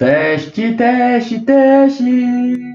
Teste, teste, teste.